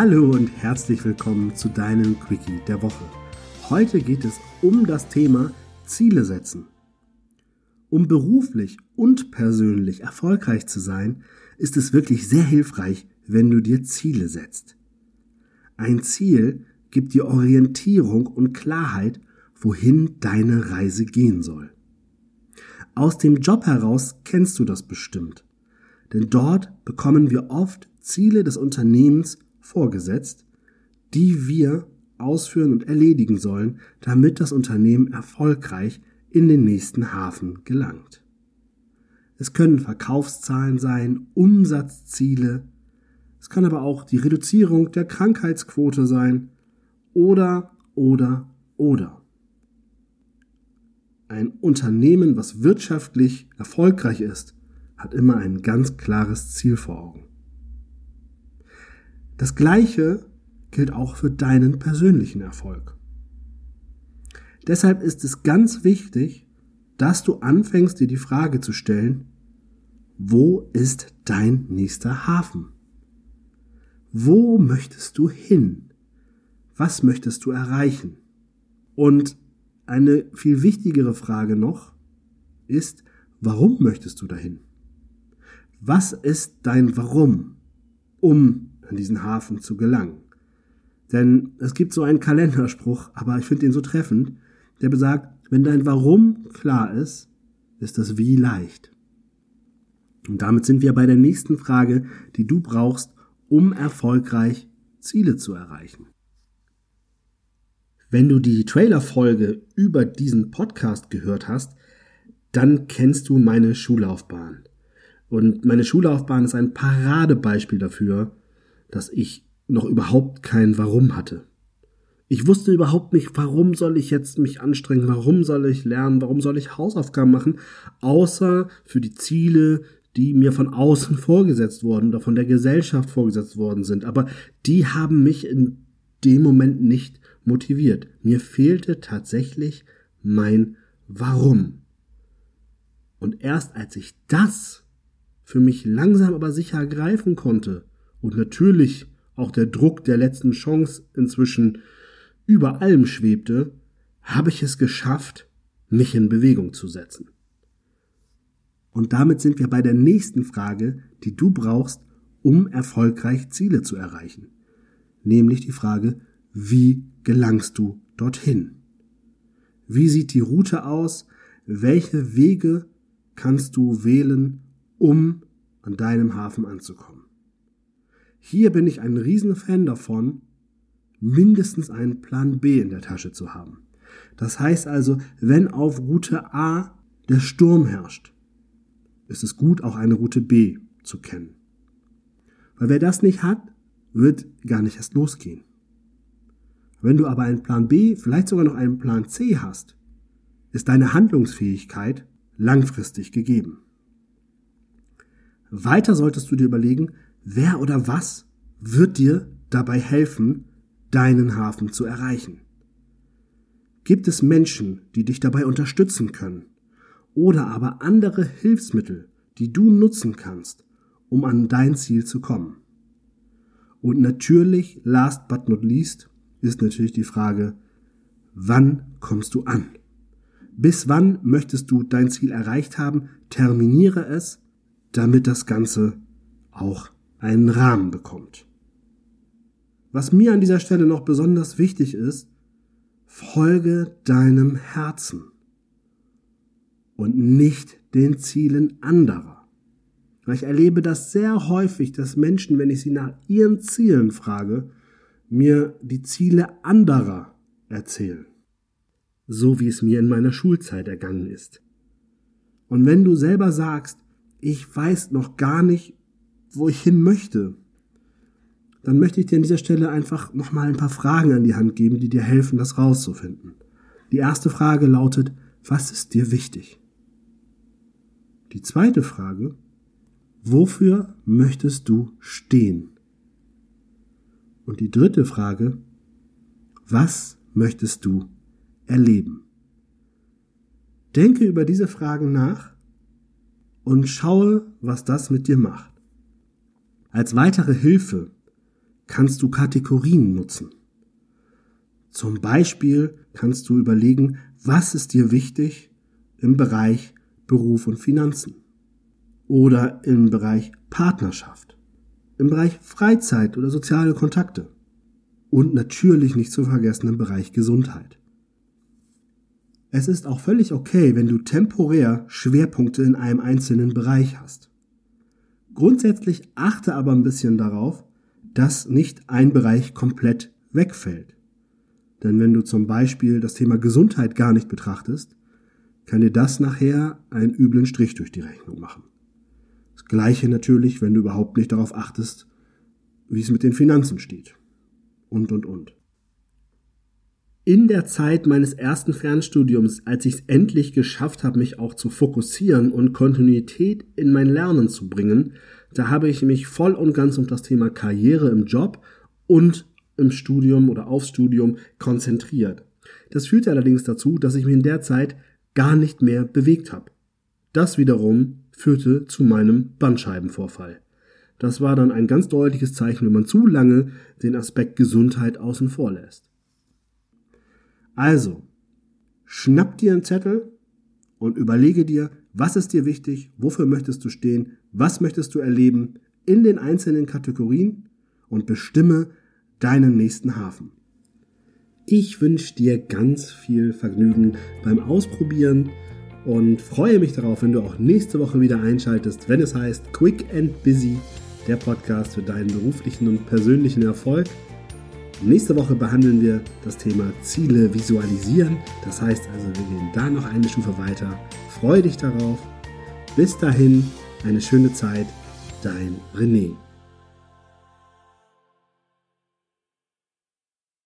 Hallo und herzlich willkommen zu deinem Quickie der Woche. Heute geht es um das Thema Ziele setzen. Um beruflich und persönlich erfolgreich zu sein, ist es wirklich sehr hilfreich, wenn du dir Ziele setzt. Ein Ziel gibt dir Orientierung und Klarheit, wohin deine Reise gehen soll. Aus dem Job heraus kennst du das bestimmt. Denn dort bekommen wir oft Ziele des Unternehmens vorgesetzt, die wir ausführen und erledigen sollen, damit das Unternehmen erfolgreich in den nächsten Hafen gelangt. Es können Verkaufszahlen sein, Umsatzziele, es kann aber auch die Reduzierung der Krankheitsquote sein oder, oder, oder. Ein Unternehmen, was wirtschaftlich erfolgreich ist, hat immer ein ganz klares Ziel vor Augen. Das Gleiche gilt auch für deinen persönlichen Erfolg. Deshalb ist es ganz wichtig, dass du anfängst, dir die Frage zu stellen, wo ist dein nächster Hafen? Wo möchtest du hin? Was möchtest du erreichen? Und eine viel wichtigere Frage noch ist, warum möchtest du dahin? Was ist dein Warum, um an diesen Hafen zu gelangen? Denn es gibt so einen Kalenderspruch, aber ich finde ihn so treffend, der besagt, wenn dein Warum klar ist, ist das Wie leicht. Und damit sind wir bei der nächsten Frage, die du brauchst, um erfolgreich Ziele zu erreichen. Wenn du die Trailerfolge über diesen Podcast gehört hast, dann kennst du meine Schullaufbahn. Und meine Schullaufbahn ist ein Paradebeispiel dafür, dass ich noch überhaupt kein Warum hatte. Ich wusste überhaupt nicht, warum soll ich jetzt mich anstrengen, warum soll ich lernen, warum soll ich Hausaufgaben machen, außer für die Ziele, die mir von außen vorgesetzt wurden oder von der Gesellschaft vorgesetzt worden sind. Aber die haben mich in dem Moment nicht motiviert. Mir fehlte tatsächlich mein Warum. Und erst als ich das für mich langsam aber sicher greifen konnte und natürlich auch der Druck der letzten Chance inzwischen über allem schwebte, habe ich es geschafft, mich in Bewegung zu setzen. Und damit sind wir bei der nächsten Frage, die du brauchst, um erfolgreich Ziele zu erreichen. Nämlich die Frage, wie gelangst du dorthin? Wie sieht die Route aus? Welche Wege kannst du wählen, um an deinem Hafen anzukommen? Hier bin ich ein Riesenfan davon, mindestens einen Plan B in der Tasche zu haben. Das heißt also, wenn auf Route A der Sturm herrscht, ist es gut, auch eine Route B zu kennen. Weil wer das nicht hat, wird gar nicht erst losgehen. Wenn du aber einen Plan B, vielleicht sogar noch einen Plan C hast, ist deine Handlungsfähigkeit langfristig gegeben. Weiter solltest du dir überlegen, wer oder was wird dir dabei helfen, deinen Hafen zu erreichen. Gibt es Menschen, die dich dabei unterstützen können? Oder aber andere Hilfsmittel, die du nutzen kannst, um an dein Ziel zu kommen? Und natürlich, last but not least, ist natürlich die Frage, wann kommst du an? Bis wann möchtest du dein Ziel erreicht haben? Terminiere es, damit das Ganze auch einen Rahmen bekommt. Was mir an dieser Stelle noch besonders wichtig ist, folge deinem Herzen und nicht den Zielen anderer. Ich erlebe das sehr häufig, dass Menschen, wenn ich sie nach ihren Zielen frage, mir die Ziele anderer erzählen. So wie es mir in meiner Schulzeit ergangen ist. Und wenn du selber sagst, ich weiß noch gar nicht, wo ich hin möchte, dann möchte ich dir an dieser Stelle einfach nochmal ein paar Fragen an die Hand geben, die dir helfen, das rauszufinden. Die erste Frage lautet, was ist dir wichtig? Die zweite Frage, wofür möchtest du stehen? Und die dritte Frage, was möchtest du erleben? Denke über diese Fragen nach und schaue, was das mit dir macht. Als weitere Hilfe kannst du Kategorien nutzen. Zum Beispiel kannst du überlegen, was ist dir wichtig im Bereich Beruf und Finanzen oder im Bereich Partnerschaft, im Bereich Freizeit oder soziale Kontakte und natürlich nicht zu vergessen im Bereich Gesundheit. Es ist auch völlig okay, wenn du temporär Schwerpunkte in einem einzelnen Bereich hast. Grundsätzlich achte aber ein bisschen darauf, dass nicht ein Bereich komplett wegfällt. Denn wenn du zum Beispiel das Thema Gesundheit gar nicht betrachtest, kann dir das nachher einen üblen Strich durch die Rechnung machen. Das gleiche natürlich, wenn du überhaupt nicht darauf achtest, wie es mit den Finanzen steht. Und, und, und. In der Zeit meines ersten Fernstudiums, als ich es endlich geschafft habe, mich auch zu fokussieren und Kontinuität in mein Lernen zu bringen, da habe ich mich voll und ganz um das Thema Karriere im Job und im Studium oder aufs Studium konzentriert. Das führte allerdings dazu, dass ich mich in der Zeit gar nicht mehr bewegt habe. Das wiederum führte zu meinem Bandscheibenvorfall. Das war dann ein ganz deutliches Zeichen, wenn man zu lange den Aspekt Gesundheit außen vor lässt. Also, schnapp dir einen Zettel und überlege dir, was ist dir wichtig, wofür möchtest du stehen, was möchtest du erleben in den einzelnen Kategorien und bestimme deinen nächsten Hafen. Ich wünsche dir ganz viel Vergnügen beim Ausprobieren und freue mich darauf, wenn du auch nächste Woche wieder einschaltest, wenn es heißt Quick and Busy, der Podcast für deinen beruflichen und persönlichen Erfolg. Nächste Woche behandeln wir das Thema Ziele visualisieren. Das heißt also, wir gehen da noch eine Stufe weiter. Freue dich darauf. Bis dahin, eine schöne Zeit. Dein René.